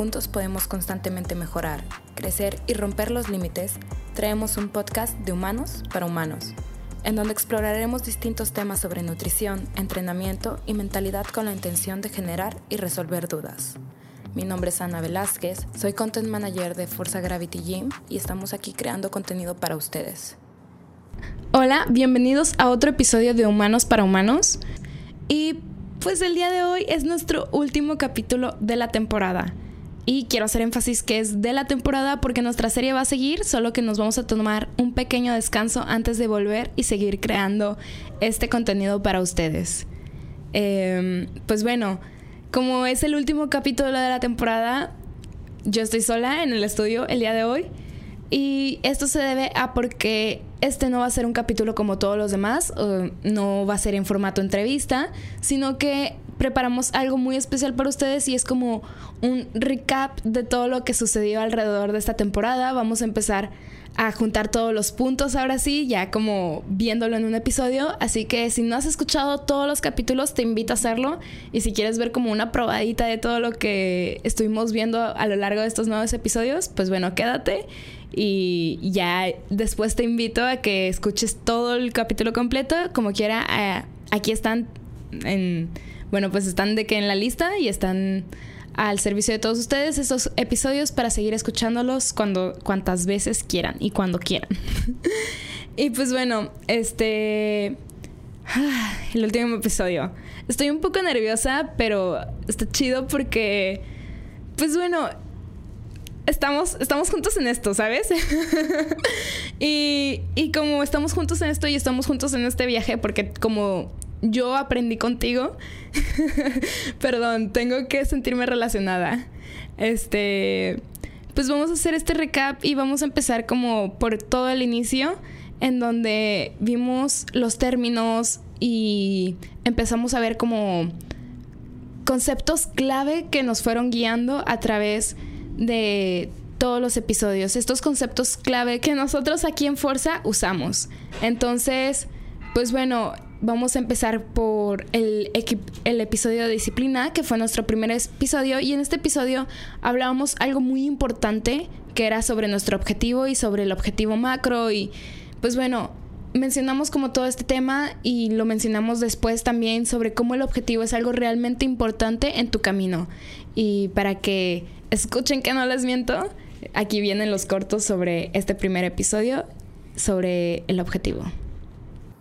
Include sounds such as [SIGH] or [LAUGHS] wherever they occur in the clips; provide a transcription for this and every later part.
juntos podemos constantemente mejorar, crecer y romper los límites, traemos un podcast de humanos para humanos, en donde exploraremos distintos temas sobre nutrición, entrenamiento y mentalidad con la intención de generar y resolver dudas. Mi nombre es Ana Velázquez, soy Content Manager de Forza Gravity Gym y estamos aquí creando contenido para ustedes. Hola, bienvenidos a otro episodio de Humanos para Humanos. Y pues el día de hoy es nuestro último capítulo de la temporada. Y quiero hacer énfasis que es de la temporada porque nuestra serie va a seguir, solo que nos vamos a tomar un pequeño descanso antes de volver y seguir creando este contenido para ustedes. Em, pues bueno, como es el último capítulo de la temporada, yo estoy sola en el estudio el día de hoy. Y esto se debe a porque este no va a ser un capítulo como todos los demás, no va a ser en formato entrevista, sino que preparamos algo muy especial para ustedes y es como un recap de todo lo que sucedió alrededor de esta temporada. Vamos a empezar a juntar todos los puntos ahora sí, ya como viéndolo en un episodio. Así que si no has escuchado todos los capítulos, te invito a hacerlo. Y si quieres ver como una probadita de todo lo que estuvimos viendo a lo largo de estos nuevos episodios, pues bueno, quédate. Y ya después te invito a que escuches todo el capítulo completo. Como quiera, eh, aquí están en. Bueno, pues están de que en la lista y están al servicio de todos ustedes estos episodios para seguir escuchándolos cuando cuantas veces quieran y cuando quieran. [LAUGHS] y pues bueno, este [SIGHS] el último episodio. Estoy un poco nerviosa, pero está chido porque pues bueno, estamos, estamos juntos en esto, ¿sabes? [LAUGHS] y, y como estamos juntos en esto y estamos juntos en este viaje, porque como yo aprendí contigo, [LAUGHS] perdón, tengo que sentirme relacionada. Este, pues vamos a hacer este recap y vamos a empezar como por todo el inicio, en donde vimos los términos y empezamos a ver como conceptos clave que nos fueron guiando a través de todos los episodios, estos conceptos clave que nosotros aquí en Forza usamos. Entonces, pues bueno, vamos a empezar por el, el, episodio de disciplina, que fue nuestro primer episodio, y en este episodio hablábamos algo muy importante, que era sobre nuestro objetivo y sobre el objetivo macro, y pues bueno, mencionamos como todo este tema y lo mencionamos después también sobre cómo el objetivo es algo realmente importante en tu camino. Y para que escuchen que no les miento, aquí vienen los cortos sobre este primer episodio, sobre el objetivo.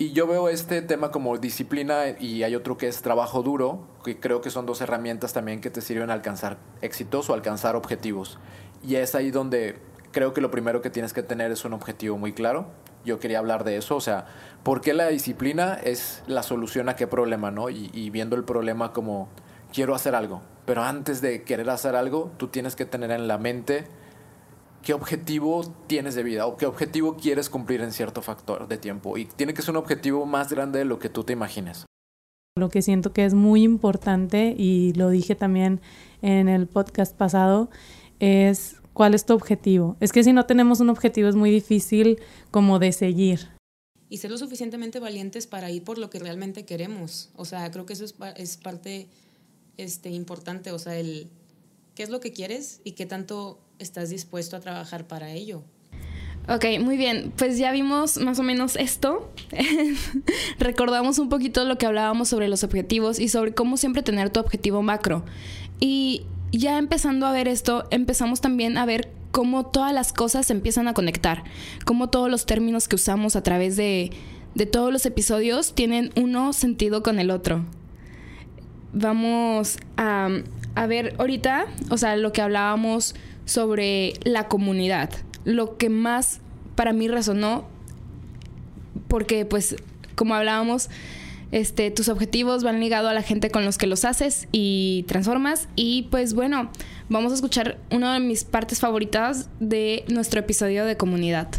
Y yo veo este tema como disciplina y hay otro que es trabajo duro, que creo que son dos herramientas también que te sirven a alcanzar éxitos o alcanzar objetivos. Y es ahí donde creo que lo primero que tienes que tener es un objetivo muy claro. Yo quería hablar de eso, o sea, ¿por qué la disciplina es la solución a qué problema, no? Y, y viendo el problema como quiero hacer algo, pero antes de querer hacer algo, tú tienes que tener en la mente qué objetivo tienes de vida o qué objetivo quieres cumplir en cierto factor de tiempo. Y tiene que ser un objetivo más grande de lo que tú te imagines. Lo que siento que es muy importante, y lo dije también en el podcast pasado, es cuál es tu objetivo. Es que si no tenemos un objetivo es muy difícil como de seguir. Y ser lo suficientemente valientes para ir por lo que realmente queremos. O sea, creo que eso es, es parte este, importante. O sea, el qué es lo que quieres y qué tanto estás dispuesto a trabajar para ello. Ok, muy bien. Pues ya vimos más o menos esto. [LAUGHS] Recordamos un poquito lo que hablábamos sobre los objetivos y sobre cómo siempre tener tu objetivo macro. Y ya empezando a ver esto, empezamos también a ver cómo todas las cosas se empiezan a conectar, cómo todos los términos que usamos a través de, de todos los episodios tienen uno sentido con el otro. Vamos a, a ver ahorita, o sea, lo que hablábamos sobre la comunidad. Lo que más para mí resonó, porque pues como hablábamos, este, tus objetivos van ligados a la gente con los que los haces y transformas. Y pues bueno, vamos a escuchar una de mis partes favoritas de nuestro episodio de comunidad.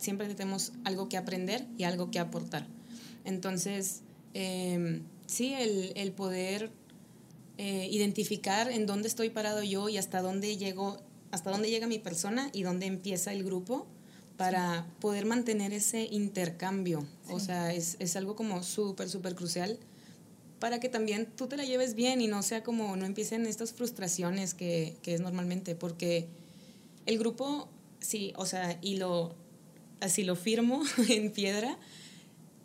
Siempre tenemos algo que aprender y algo que aportar. Entonces, em, sí, el, el poder eh, identificar en dónde estoy parado yo y hasta dónde llego, hasta dónde llega mi persona y dónde empieza el grupo para poder mantener ese intercambio. O sea, es, es, algo como súper, súper crucial para que también tú te la lleves bien y no sea como, no empiecen estas frustraciones que, que es normalmente, porque el grupo, sí, o sea, y lo, así lo firmo [LAUGHS] en piedra,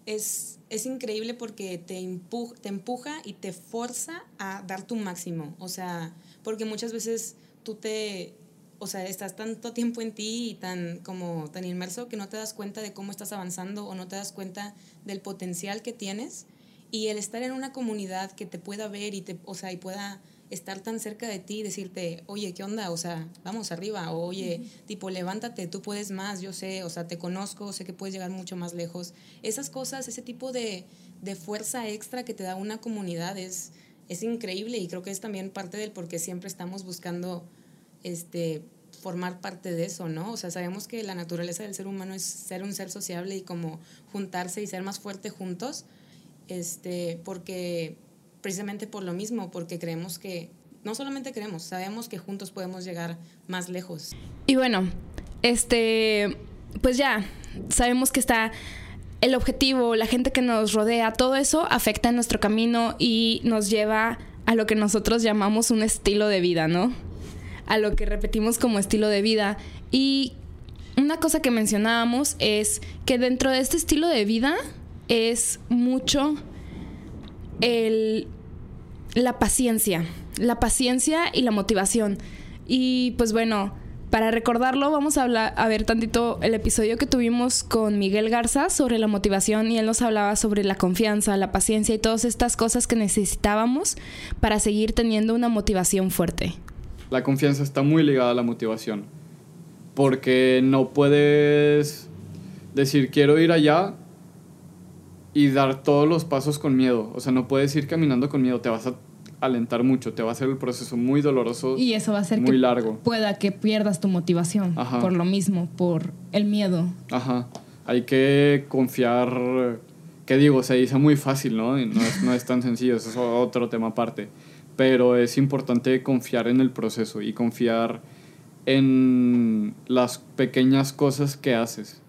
es, es increíble porque te, te empuja y te forza a dar tu máximo, o sea, porque muchas veces tú te, o sea, estás tanto tiempo en ti y tan como tan inmerso que no te das cuenta de cómo estás avanzando o no te das cuenta del potencial que tienes. Y el estar en una comunidad que te pueda ver y te, o sea, y pueda estar tan cerca de ti y decirte, "Oye, ¿qué onda? O sea, vamos arriba." O, "Oye, tipo, levántate, tú puedes más, yo sé, o sea, te conozco, sé que puedes llegar mucho más lejos." Esas cosas, ese tipo de, de fuerza extra que te da una comunidad es es increíble y creo que es también parte del por qué siempre estamos buscando este, formar parte de eso, ¿no? O sea, sabemos que la naturaleza del ser humano es ser un ser sociable y como juntarse y ser más fuerte juntos, este, porque precisamente por lo mismo, porque creemos que, no solamente creemos, sabemos que juntos podemos llegar más lejos. Y bueno, este, pues ya, sabemos que está el objetivo, la gente que nos rodea, todo eso afecta nuestro camino y nos lleva a lo que nosotros llamamos un estilo de vida, ¿no? A lo que repetimos como estilo de vida. Y una cosa que mencionábamos es que dentro de este estilo de vida es mucho el, la paciencia, la paciencia y la motivación. Y pues bueno, para recordarlo, vamos a, hablar, a ver tantito el episodio que tuvimos con Miguel Garza sobre la motivación y él nos hablaba sobre la confianza, la paciencia y todas estas cosas que necesitábamos para seguir teniendo una motivación fuerte. La confianza está muy ligada a la motivación, porque no puedes decir quiero ir allá y dar todos los pasos con miedo, o sea, no puedes ir caminando con miedo, te vas a alentar mucho, te va a hacer el proceso muy doloroso. Y eso va a hacer muy que largo. pueda que pierdas tu motivación Ajá. por lo mismo, por el miedo. Ajá. Hay que confiar, ¿qué digo? Se dice muy fácil, ¿no? Y no es, no es tan sencillo, eso es otro tema aparte. Pero es importante confiar en el proceso y confiar en las pequeñas cosas que haces.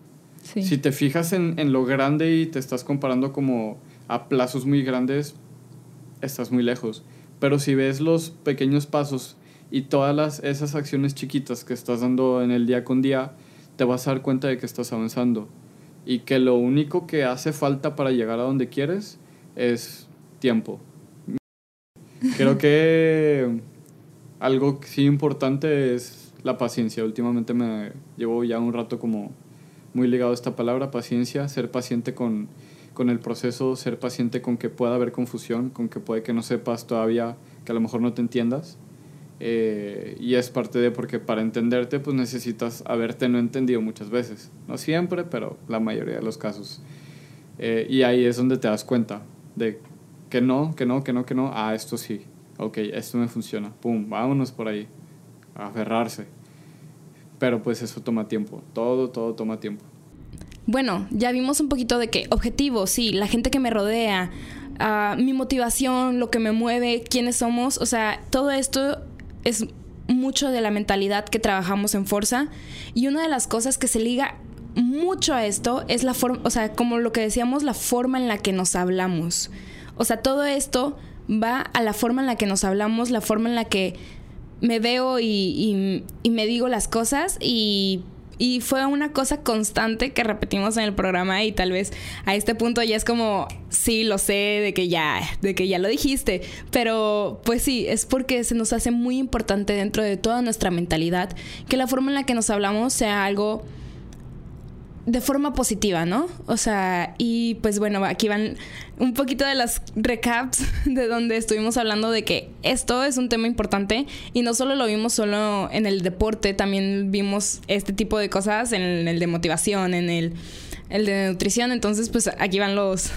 Sí. Si te fijas en, en lo grande y te estás comparando como a plazos muy grandes, estás muy lejos. Pero si ves los pequeños pasos y todas las, esas acciones chiquitas que estás dando en el día con día, te vas a dar cuenta de que estás avanzando. Y que lo único que hace falta para llegar a donde quieres es tiempo. Creo que algo sí importante es la paciencia. Últimamente me llevo ya un rato como muy ligado a esta palabra, paciencia, ser paciente con, con el proceso, ser paciente con que pueda haber confusión, con que puede que no sepas todavía, que a lo mejor no te entiendas. Eh, y es parte de porque para entenderte pues necesitas haberte no entendido muchas veces. No siempre, pero la mayoría de los casos. Eh, y ahí es donde te das cuenta de que no, que no, que no, que no. Ah, esto sí. Ok, esto me funciona. Pum, vámonos por ahí. Aferrarse. Pero pues eso toma tiempo. Todo, todo toma tiempo. Bueno, ya vimos un poquito de que objetivos, sí, la gente que me rodea, ah, mi motivación, lo que me mueve, quiénes somos, o sea, todo esto es mucho de la mentalidad que trabajamos en Forza y una de las cosas que se liga mucho a esto es la forma, o sea, como lo que decíamos, la forma en la que nos hablamos. O sea, todo esto va a la forma en la que nos hablamos, la forma en la que me veo y, y- me digo las cosas y, y fue una cosa constante que repetimos en el programa y tal vez a este punto ya es como, sí, lo sé, de que ya, de que ya lo dijiste, pero pues sí, es porque se nos hace muy importante dentro de toda nuestra mentalidad que la forma en la que nos hablamos sea algo de forma positiva, ¿no? O sea, y pues bueno, aquí van un poquito de las recaps [LAUGHS] de donde estuvimos hablando de que esto es un tema importante y no solo lo vimos solo en el deporte, también vimos este tipo de cosas en el de motivación, en el, el de nutrición, entonces pues aquí van los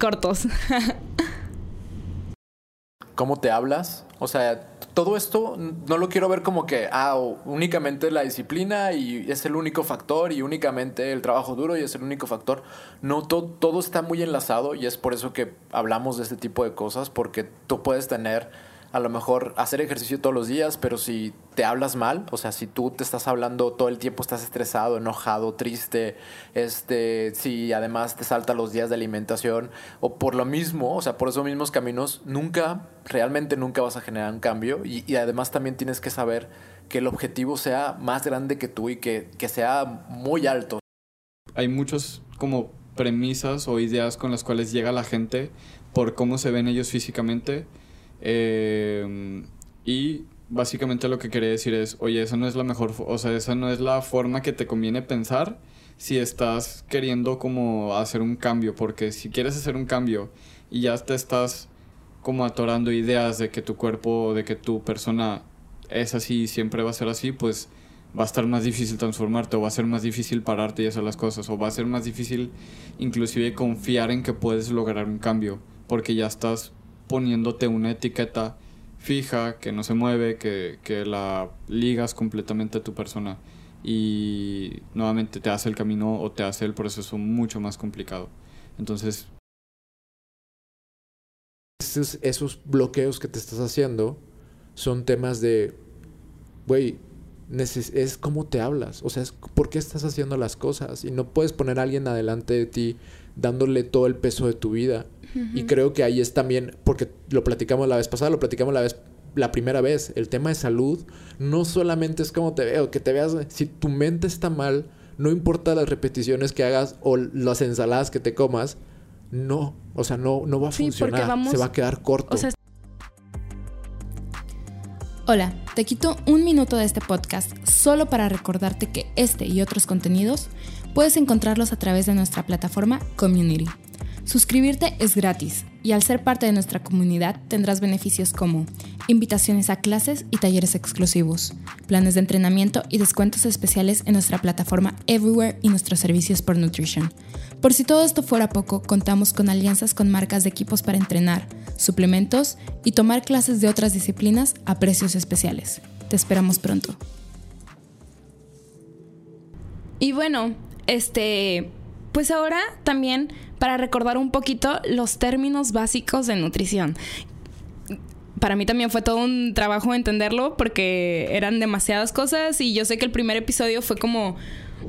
cortos. [LAUGHS] cómo te hablas. O sea, todo esto no lo quiero ver como que, ah, únicamente la disciplina y es el único factor y únicamente el trabajo duro y es el único factor. No, to- todo está muy enlazado y es por eso que hablamos de este tipo de cosas, porque tú puedes tener a lo mejor hacer ejercicio todos los días, pero si te hablas mal, o sea, si tú te estás hablando todo el tiempo, estás estresado, enojado, triste, este, si además te saltan los días de alimentación, o por lo mismo, o sea, por esos mismos caminos, nunca, realmente nunca vas a generar un cambio. Y, y además también tienes que saber que el objetivo sea más grande que tú y que, que sea muy alto. Hay muchos como premisas o ideas con las cuales llega la gente por cómo se ven ellos físicamente eh, y básicamente lo que quería decir es, oye, esa no es la mejor, o sea, esa no es la forma que te conviene pensar si estás queriendo como hacer un cambio, porque si quieres hacer un cambio y ya te estás como atorando ideas de que tu cuerpo, de que tu persona es así, siempre va a ser así, pues va a estar más difícil transformarte o va a ser más difícil pararte y hacer las cosas o va a ser más difícil inclusive confiar en que puedes lograr un cambio porque ya estás poniéndote una etiqueta fija, que no se mueve, que, que la ligas completamente a tu persona y nuevamente te hace el camino o te hace el proceso mucho más complicado. Entonces... Esos, bloqueos que te estás haciendo son temas de, güey, es cómo te hablas, o sea, es por qué estás haciendo las cosas y no puedes poner a alguien adelante de ti dándole todo el peso de tu vida. Y creo que ahí es también, porque lo platicamos la vez pasada, lo platicamos la vez la primera vez, el tema de salud no solamente es como te veo, que te veas, si tu mente está mal, no importa las repeticiones que hagas o las ensaladas que te comas, no, o sea, no, no va a funcionar, se va a quedar corto. Hola, te quito un minuto de este podcast solo para recordarte que este y otros contenidos puedes encontrarlos a través de nuestra plataforma Community. Suscribirte es gratis y al ser parte de nuestra comunidad tendrás beneficios como invitaciones a clases y talleres exclusivos, planes de entrenamiento y descuentos especiales en nuestra plataforma Everywhere y nuestros servicios por Nutrition. Por si todo esto fuera poco, contamos con alianzas con marcas de equipos para entrenar, suplementos y tomar clases de otras disciplinas a precios especiales. Te esperamos pronto. Y bueno, este, pues ahora también para recordar un poquito los términos básicos de nutrición. Para mí también fue todo un trabajo entenderlo porque eran demasiadas cosas y yo sé que el primer episodio fue como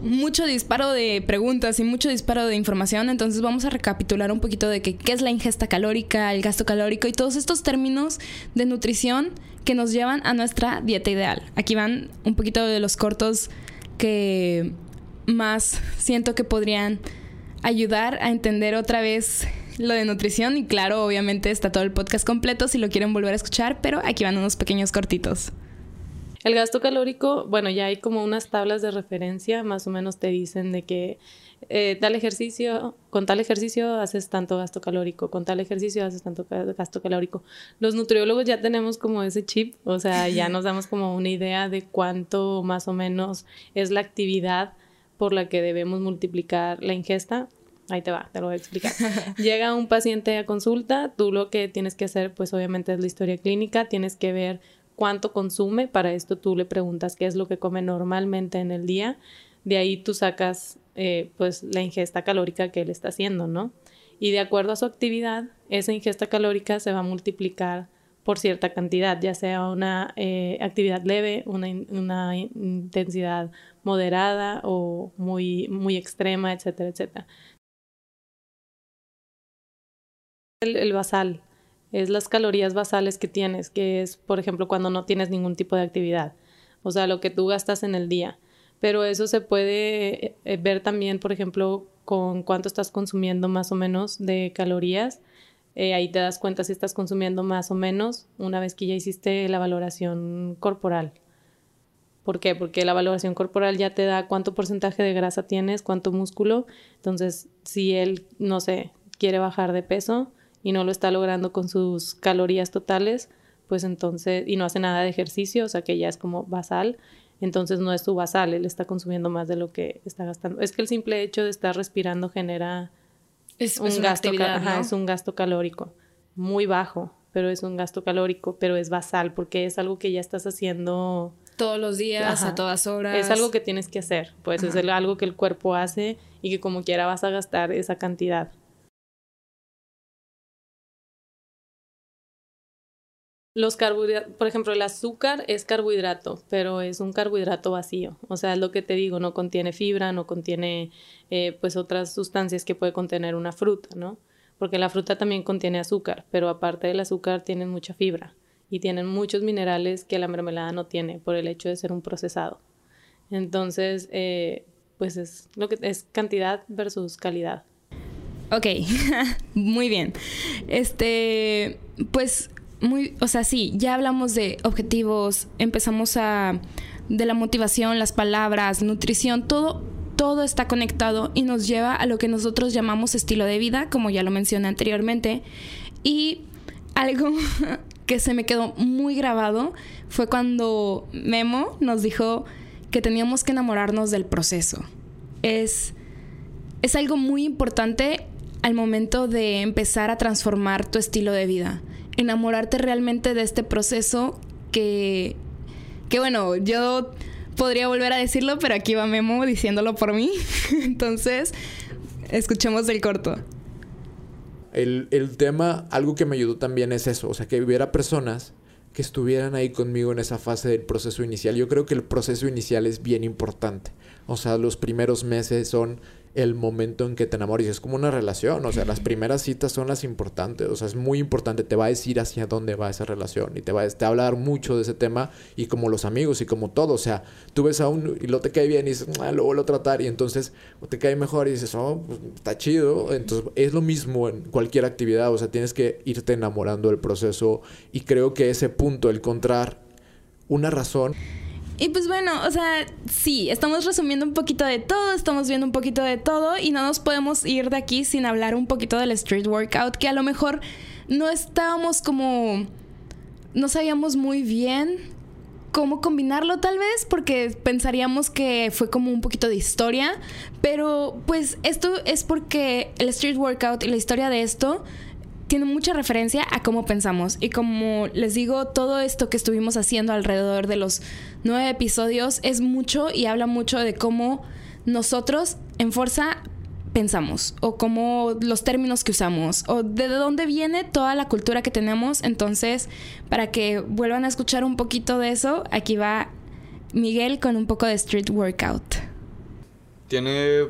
mucho disparo de preguntas y mucho disparo de información, entonces vamos a recapitular un poquito de qué es la ingesta calórica, el gasto calórico y todos estos términos de nutrición que nos llevan a nuestra dieta ideal. Aquí van un poquito de los cortos que más siento que podrían ayudar a entender otra vez lo de nutrición y claro, obviamente está todo el podcast completo si lo quieren volver a escuchar, pero aquí van unos pequeños cortitos. El gasto calórico, bueno, ya hay como unas tablas de referencia, más o menos te dicen de que eh, tal ejercicio, con tal ejercicio haces tanto gasto calórico, con tal ejercicio haces tanto gasto calórico. Los nutriólogos ya tenemos como ese chip, o sea, ya [LAUGHS] nos damos como una idea de cuánto más o menos es la actividad por la que debemos multiplicar la ingesta. Ahí te va, te lo voy a explicar. [LAUGHS] Llega un paciente a consulta, tú lo que tienes que hacer, pues obviamente es la historia clínica, tienes que ver cuánto consume, para esto tú le preguntas qué es lo que come normalmente en el día, de ahí tú sacas eh, pues la ingesta calórica que él está haciendo, ¿no? Y de acuerdo a su actividad, esa ingesta calórica se va a multiplicar por cierta cantidad, ya sea una eh, actividad leve, una, intensidad moderada o muy, muy extrema, etcétera, etcétera. el basal, es las calorías basales que tienes, que es, por ejemplo, cuando no tienes ningún tipo de actividad, o sea, lo que tú gastas en el día. Pero eso se puede eh, ver también, por ejemplo, con cuánto estás consumiendo más o menos de calorías. Eh, ahí te das cuenta si estás consumiendo más o menos una vez que ya hiciste la valoración corporal. ¿Por qué? Porque la valoración corporal ya te da cuánto porcentaje de grasa tienes, cuánto músculo. Entonces, si él, no sé, quiere bajar de peso, y no lo está logrando con sus calorías totales, pues entonces, y no hace nada de ejercicio, o sea que ya es como basal, entonces no es su basal, él está consumiendo más de lo que está gastando. Es que el simple hecho de estar respirando genera es, un gasto, es un gasto calórico muy bajo, pero es un gasto calórico, pero es basal porque es algo que ya estás haciendo todos los días, a todas horas. Es algo que tienes que hacer, pues es algo que el cuerpo hace y que como quiera vas a gastar esa cantidad. Los carbohidratos, por ejemplo, el azúcar es carbohidrato, pero es un carbohidrato vacío. O sea, es lo que te digo, no contiene fibra, no contiene eh, pues otras sustancias que puede contener una fruta, ¿no? Porque la fruta también contiene azúcar, pero aparte del azúcar tienen mucha fibra y tienen muchos minerales que la mermelada no tiene por el hecho de ser un procesado. Entonces, eh, pues es lo que es cantidad versus calidad. Ok, [LAUGHS] muy bien. Este, pues muy, o sea, sí, ya hablamos de objetivos, empezamos a de la motivación, las palabras, nutrición, todo todo está conectado y nos lleva a lo que nosotros llamamos estilo de vida, como ya lo mencioné anteriormente. Y algo [LAUGHS] que se me quedó muy grabado fue cuando Memo nos dijo que teníamos que enamorarnos del proceso. Es, es algo muy importante al momento de empezar a transformar tu estilo de vida enamorarte realmente de este proceso que, que bueno, yo podría volver a decirlo, pero aquí va Memo diciéndolo por mí. [LAUGHS] Entonces, escuchemos el corto. El, el, tema, algo que me ayudó también es eso, o sea, que hubiera personas que estuvieran ahí conmigo en esa fase del proceso inicial. Yo creo que el proceso inicial es bien importante. O sea, los primeros meses son el momento en que te enamores. Es como una relación, o sea, las primeras citas son las importantes, o sea, es muy importante, te va a decir hacia dónde va esa relación y te va, a hablar mucho de ese tema y como los amigos y como todo, o sea, tú ves a uno y lo te cae bien y dices, ah, lo vuelvo a tratar y entonces te cae mejor y dices, oh, pues, está chido, entonces es lo mismo en cualquier actividad, o sea, tienes que irte enamorando del proceso y creo que ese punto, el encontrar una razón y pues bueno, o sea, sí, estamos resumiendo un poquito de todo, estamos viendo un poquito de todo y no nos podemos ir de aquí sin hablar un poquito del street workout, que a lo mejor no estábamos como... no sabíamos muy bien cómo combinarlo tal vez, porque pensaríamos que fue como un poquito de historia, pero pues esto es porque el street workout y la historia de esto tiene mucha referencia a cómo pensamos. Y como les digo, todo esto que estuvimos haciendo alrededor de los nueve episodios es mucho y habla mucho de cómo nosotros en fuerza pensamos o cómo los términos que usamos o de dónde viene toda la cultura que tenemos. Entonces, para que vuelvan a escuchar un poquito de eso, aquí va Miguel con un poco de street workout. Tiene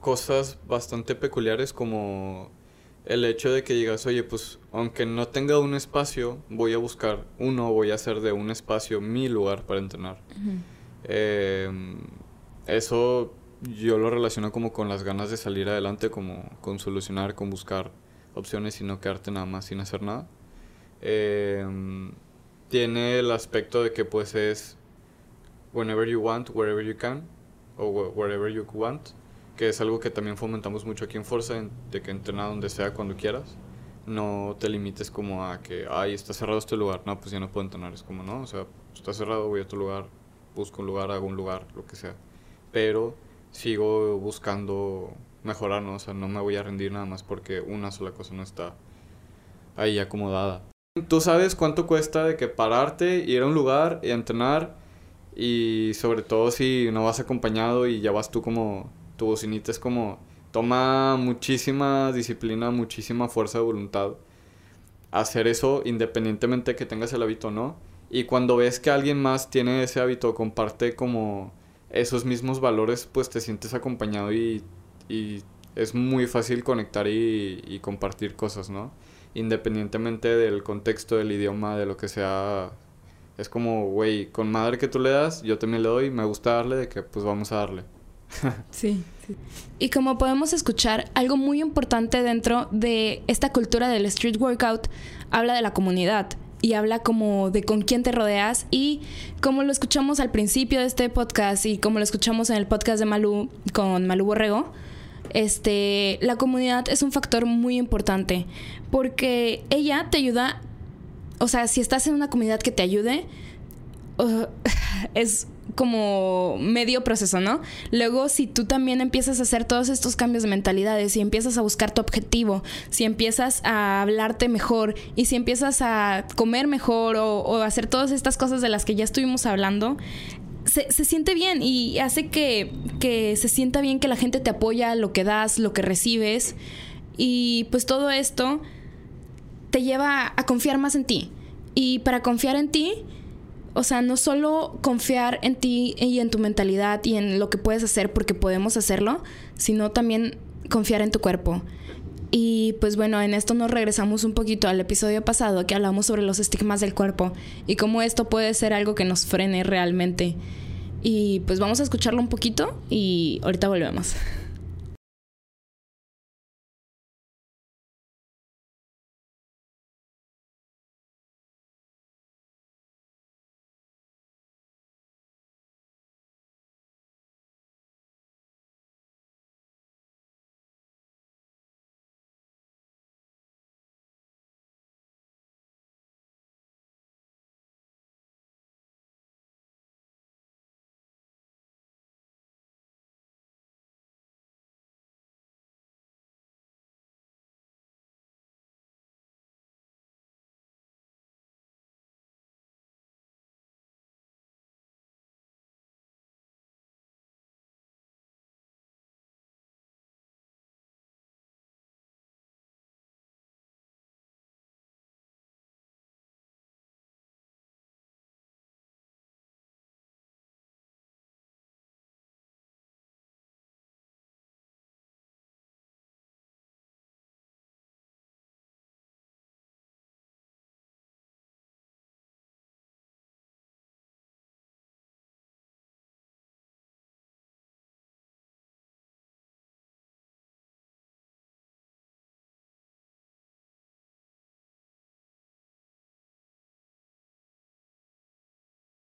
cosas bastante peculiares como el hecho de que digas, oye, pues aunque no tenga un espacio, voy a buscar uno, voy a hacer de un espacio mi lugar para entrenar. Em, eso yo lo relaciono como con las ganas de salir adelante, como con solucionar, con buscar opciones y no quedarte nada más sin hacer nada. Em, tiene el aspecto de que pues es whenever you want, wherever you can, o wherever you want que es algo que también fomentamos mucho aquí en Forza, de que entrena donde sea cuando quieras. No te limites como a que, ay, está cerrado este lugar, no, pues ya no puedo entrenar. Es como, no, o sea, está cerrado, voy a otro lugar, busco un lugar, hago un lugar, lo que sea. Pero sigo buscando mejorar, ¿no? O sea, no me voy a rendir nada más porque una sola cosa no está ahí acomodada. Tú sabes cuánto cuesta de que pararte, ir a un lugar y entrenar y sobre todo si no vas acompañado y ya vas tú como tu bocinita es como, toma muchísima disciplina, muchísima fuerza de voluntad hacer eso independientemente de que tengas el hábito o no. Y cuando ves que alguien más tiene ese hábito, comparte como esos mismos valores, pues te sientes acompañado y, y es muy fácil conectar y, y compartir cosas, ¿no? Independientemente del contexto, del idioma, de lo que sea. Es como, güey, con madre que tú le das, yo también le doy, me gusta darle, de que pues vamos a darle. [LAUGHS] sí, Y como podemos escuchar, algo muy importante dentro de esta cultura del street workout habla de la comunidad y habla como de con quién te rodeas y como lo escuchamos al principio de este podcast y como lo escuchamos en el podcast de Malú con Malú Borrego, este, la comunidad es un factor muy importante porque ella te ayuda, o sea, si estás en una comunidad que te ayude, [LAUGHS] es como medio proceso, ¿no? Luego, si tú también empiezas a hacer todos estos cambios de mentalidades, si empiezas a buscar tu objetivo, si empiezas a hablarte mejor y si empiezas a comer mejor o, hacer todas estas cosas de las que ya estuvimos hablando, se, siente bien y hace que, que se sienta bien que la gente te apoya, lo que das, lo que recibes y pues todo esto te lleva a confiar más en ti Y para confiar en ti, o sea, no solo confiar en ti y en tu mentalidad y en lo que puedes hacer porque podemos hacerlo, sino también confiar en tu cuerpo. Y pues bueno, en esto nos regresamos un poquito al episodio pasado que hablamos sobre los estigmas del cuerpo y cómo esto puede ser algo que nos frene realmente. Y pues vamos a escucharlo un poquito y ahorita volvemos.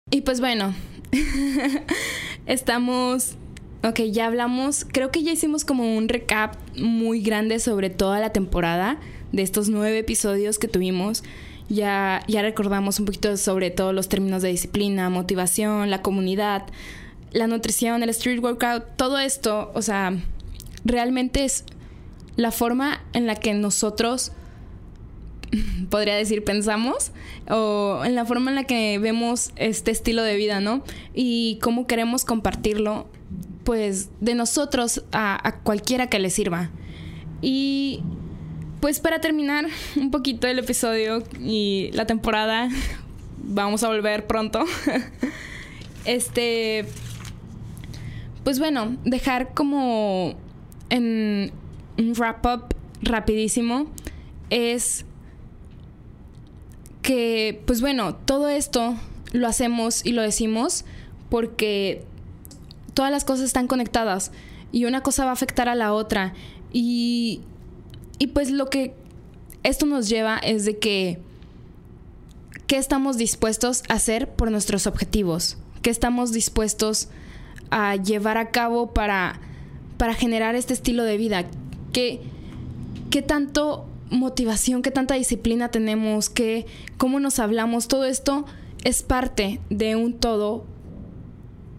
Y pues bueno, [LAUGHS] estamos... Ok, ya hablamos, creo que ya hicimos como un recap muy grande sobre toda la temporada de estos nueve episodios que tuvimos. Ya, ya recordamos un poquito sobre todos los términos de disciplina, motivación, la comunidad, la nutrición, el street workout, todo esto, o sea, realmente es la forma en la que nosotros [LAUGHS] podría decir, pensamos, o en la forma en la que vemos este estilo de vida, ¿no? Y cómo queremos compartirlo, pues, de nosotros a, cualquiera que le sirva. Y pues para terminar [LAUGHS] un poquito el episodio y la temporada, [LAUGHS] vamos a volver pronto. este, pues bueno, dejar como en un wrap up rapidísimo es que, pues bueno, todo esto lo hacemos y lo decimos porque todas las cosas están conectadas y una cosa va a afectar a la otra. Y, y pues lo que esto nos lleva es de que, ¿qué estamos dispuestos a hacer por nuestros objetivos? ¿Qué estamos dispuestos a llevar a cabo para, para generar este estilo de vida? ¿Qué, qué tanto motivación, qué tanta disciplina tenemos, qué, cómo nos hablamos, todo esto es parte de un todo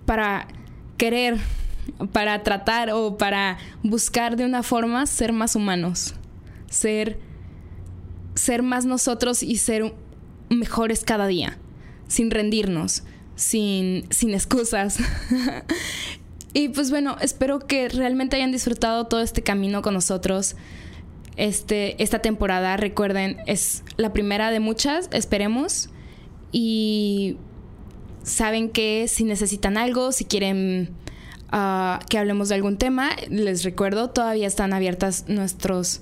para querer, para tratar o para buscar de una forma ser más humanos, ser, ser más nosotros y ser mejores cada día, sin rendirnos, sin, sin excusas. [LAUGHS] y pues bueno, espero que realmente hayan disfrutado todo este camino con nosotros. Este, esta temporada, recuerden, es la primera de muchas, esperemos. Y saben que si necesitan algo, si quieren ah, que hablemos de algún tema, les recuerdo, todavía están abiertas nuestros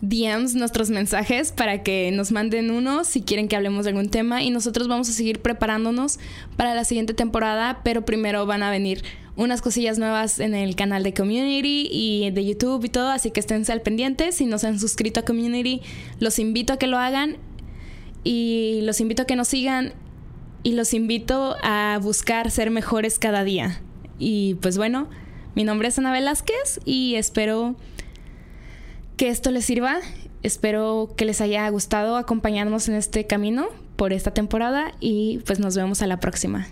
DMs, nuestros mensajes, para que nos manden uno si quieren que hablemos de algún tema. Y nosotros vamos a seguir preparándonos para la siguiente temporada, pero primero van a venir unas cosillas nuevas en el canal de Community y de YouTube y todo, así que estén al pendiente. Si no se han suscrito a Community, los invito a que lo hagan y los invito a que nos sigan y los invito a buscar ser mejores cada día. Y pues bueno, mi nombre es Ana Velázquez y espero que esto les sirva. Espero que les haya gustado acompañarnos en este camino por esta temporada y pues nos vemos a la próxima.